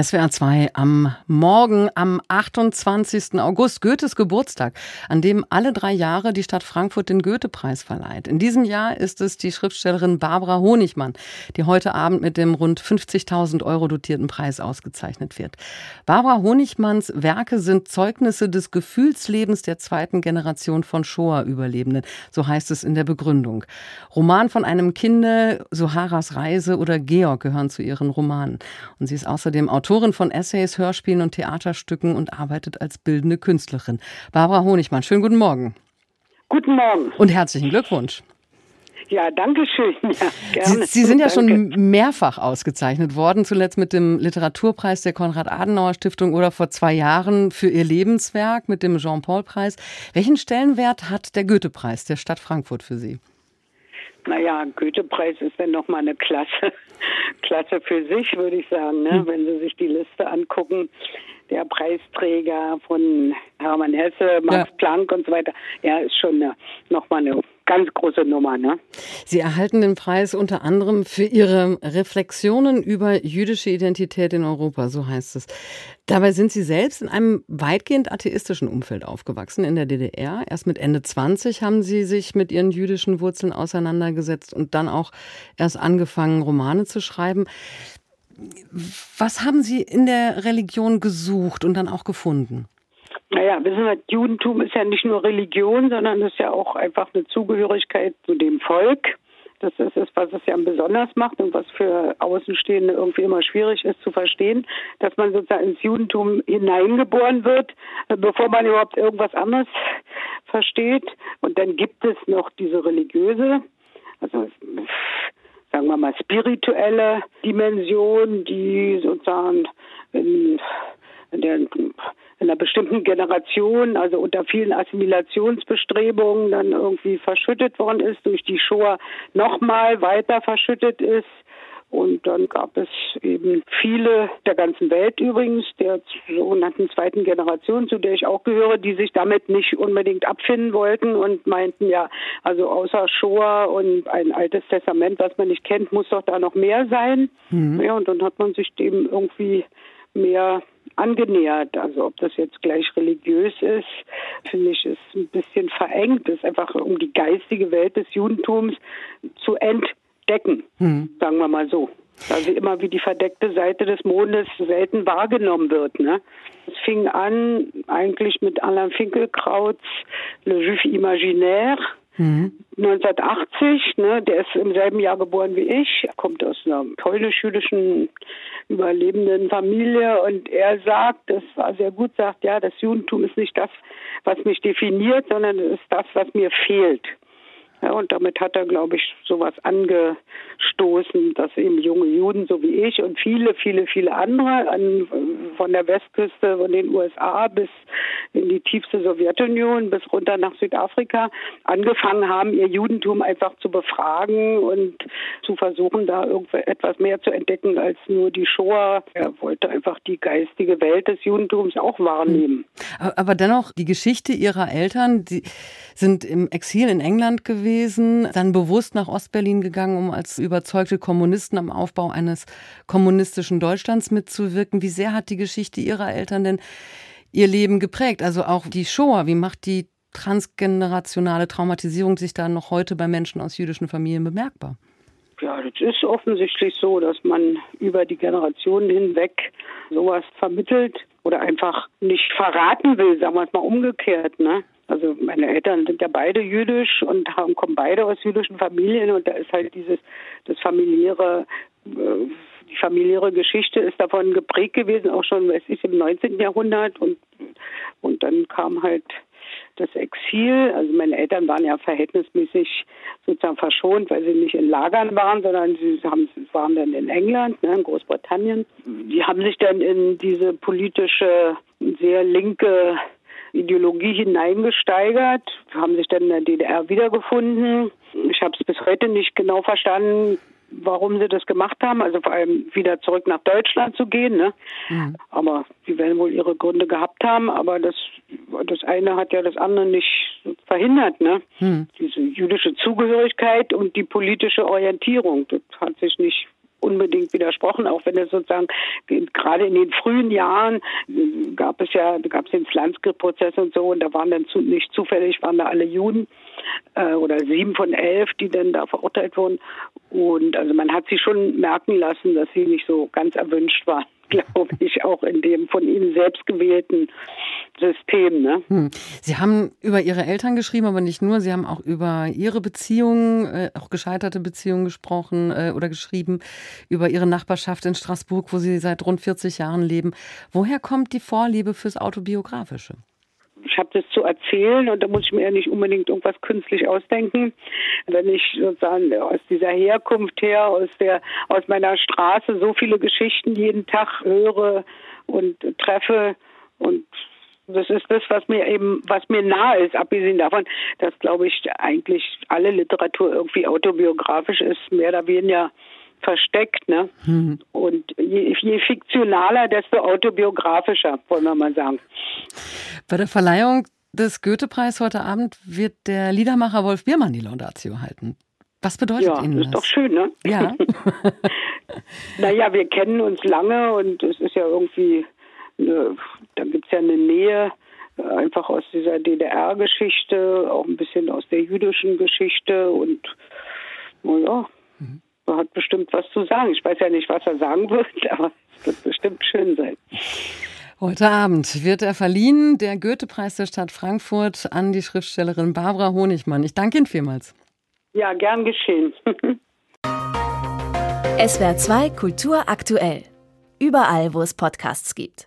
SWR 2 am Morgen am 28. August, Goethes Geburtstag, an dem alle drei Jahre die Stadt Frankfurt den Goethe-Preis verleiht. In diesem Jahr ist es die Schriftstellerin Barbara Honigmann, die heute Abend mit dem rund 50.000 Euro dotierten Preis ausgezeichnet wird. Barbara Honigmanns Werke sind Zeugnisse des Gefühlslebens der zweiten Generation von Shoah-Überlebenden, so heißt es in der Begründung. Roman von einem Kinde, Soharas Reise oder Georg gehören zu ihren Romanen. Und sie ist außerdem Autorin von Essays, Hörspielen und Theaterstücken und arbeitet als bildende Künstlerin. Barbara Honigmann, schönen guten Morgen. Guten Morgen. Und herzlichen Glückwunsch. Ja, danke schön. Ja, gerne. Sie, Sie sind ja danke. schon mehrfach ausgezeichnet worden, zuletzt mit dem Literaturpreis der Konrad-Adenauer-Stiftung oder vor zwei Jahren für Ihr Lebenswerk mit dem Jean-Paul-Preis. Welchen Stellenwert hat der Goethe-Preis der Stadt Frankfurt für Sie? Naja, Goethe-Preis ist dann nochmal eine Klasse, Klasse für sich, würde ich sagen. Ne? Hm. Wenn Sie sich die Liste angucken, der Preisträger von Hermann Hesse, Max ja. Planck und so weiter, ja, ist schon nochmal eine ganz große Nummer. Ne? Sie erhalten den Preis unter anderem für Ihre Reflexionen über jüdische Identität in Europa, so heißt es. Dabei sind Sie selbst in einem weitgehend atheistischen Umfeld aufgewachsen in der DDR. Erst mit Ende 20 haben Sie sich mit Ihren jüdischen Wurzeln auseinandergesetzt und dann auch erst angefangen, Romane zu schreiben. Was haben Sie in der Religion gesucht und dann auch gefunden? Naja, wissen wir, Judentum ist ja nicht nur Religion, sondern ist ja auch einfach eine Zugehörigkeit zu dem Volk. Das ist es, was es ja besonders macht und was für Außenstehende irgendwie immer schwierig ist zu verstehen, dass man sozusagen ins Judentum hineingeboren wird, bevor man überhaupt irgendwas anderes versteht. Und dann gibt es noch diese religiöse, also sagen wir mal spirituelle Dimension, die sozusagen in, in der einer bestimmten Generation, also unter vielen Assimilationsbestrebungen, dann irgendwie verschüttet worden ist, durch die Shoah nochmal weiter verschüttet ist. Und dann gab es eben viele der ganzen Welt übrigens, der sogenannten zweiten Generation, zu der ich auch gehöre, die sich damit nicht unbedingt abfinden wollten und meinten, ja, also außer Shoah und ein altes Testament, was man nicht kennt, muss doch da noch mehr sein. Mhm. Ja, und dann hat man sich dem irgendwie mehr angenähert. Also ob das jetzt gleich religiös ist, finde ich, ist ein bisschen verengt. Es ist einfach um die geistige Welt des Judentums zu entdecken, hm. sagen wir mal so. Also immer wie die verdeckte Seite des Mondes selten wahrgenommen wird. Ne? Es fing an eigentlich mit Alain Finkelkrauts Le Juif Imaginaire Mhm. 1980, ne, der ist im selben Jahr geboren wie ich, kommt aus einer polnisch-jüdischen überlebenden Familie und er sagt, das war sehr gut, sagt, ja, das Judentum ist nicht das, was mich definiert, sondern es ist das, was mir fehlt. Ja, und damit hat er, glaube ich, sowas angestoßen, dass eben junge Juden, so wie ich und viele, viele, viele andere an, von der Westküste, von den USA bis in die tiefste Sowjetunion, bis runter nach Südafrika, angefangen haben, ihr Judentum einfach zu befragen und zu versuchen, da etwas mehr zu entdecken als nur die Shoah. Er wollte einfach die geistige Welt des Judentums auch wahrnehmen. Aber dennoch, die Geschichte ihrer Eltern, die sind im Exil in England gewesen gewesen, dann bewusst nach Ostberlin gegangen, um als überzeugte Kommunisten am Aufbau eines kommunistischen Deutschlands mitzuwirken. Wie sehr hat die Geschichte Ihrer Eltern denn Ihr Leben geprägt? Also auch die Shoah, wie macht die transgenerationale Traumatisierung sich da noch heute bei Menschen aus jüdischen Familien bemerkbar? Ja, das ist offensichtlich so, dass man über die Generationen hinweg sowas vermittelt oder einfach nicht verraten will, sagen wir es mal umgekehrt. Ne? Also meine Eltern sind ja beide jüdisch und haben, kommen beide aus jüdischen Familien und da ist halt dieses das familiäre äh, die familiäre Geschichte ist davon geprägt gewesen, auch schon, weiß ich, im 19. Jahrhundert und und dann kam halt das Exil. Also meine Eltern waren ja verhältnismäßig sozusagen verschont, weil sie nicht in Lagern waren, sondern sie haben, waren dann in England, ne, in Großbritannien. Die haben sich dann in diese politische, sehr linke Ideologie hineingesteigert, haben sich dann in der DDR wiedergefunden. Ich habe es bis heute nicht genau verstanden, warum sie das gemacht haben. Also vor allem wieder zurück nach Deutschland zu gehen. Ne? Mhm. Aber sie werden wohl ihre Gründe gehabt haben. Aber das, das eine hat ja das andere nicht verhindert. Ne? Mhm. Diese jüdische Zugehörigkeit und die politische Orientierung, das hat sich nicht unbedingt widersprochen, auch wenn es sozusagen gerade in den frühen Jahren gab es ja, gab es den Slansky-Prozess und so und da waren dann zu, nicht zufällig, waren da alle Juden äh, oder sieben von elf, die dann da verurteilt wurden. Und also man hat sie schon merken lassen, dass sie nicht so ganz erwünscht waren, glaube ich, auch in dem von ihnen selbst gewählten System. Ne? Hm. Sie haben über Ihre Eltern geschrieben, aber nicht nur. Sie haben auch über Ihre Beziehungen, äh, auch gescheiterte Beziehungen gesprochen äh, oder geschrieben, über Ihre Nachbarschaft in Straßburg, wo Sie seit rund 40 Jahren leben. Woher kommt die Vorliebe fürs Autobiografische? Ich habe das zu erzählen und da muss ich mir ja nicht unbedingt irgendwas künstlich ausdenken. Wenn ich sozusagen aus dieser Herkunft her, aus der, aus meiner Straße so viele Geschichten jeden Tag höre und treffe und das ist das, was mir eben, was mir nahe ist, abgesehen davon, dass, glaube ich, eigentlich alle Literatur irgendwie autobiografisch ist, mehr oder weniger versteckt. Ne? Hm. Und je, je fiktionaler, desto autobiografischer, wollen wir mal sagen. Bei der Verleihung des Goethe-Preis heute Abend wird der Liedermacher Wolf Biermann die Laudatio halten. Was bedeutet ja, Ihnen das? ist doch schön, ne? Ja. naja, wir kennen uns lange und es ist ja irgendwie, eine, da gibt es ja eine Nähe, äh, einfach aus dieser DDR-Geschichte, auch ein bisschen aus der jüdischen Geschichte und naja, mhm. Er hat bestimmt was zu sagen. Ich weiß ja nicht, was er sagen wird, aber es wird bestimmt schön sein. Heute Abend wird er verliehen, der Goethe-Preis der Stadt Frankfurt, an die Schriftstellerin Barbara Honigmann. Ich danke Ihnen vielmals. Ja, gern geschehen. SWR 2 Kultur aktuell. Überall, wo es Podcasts gibt.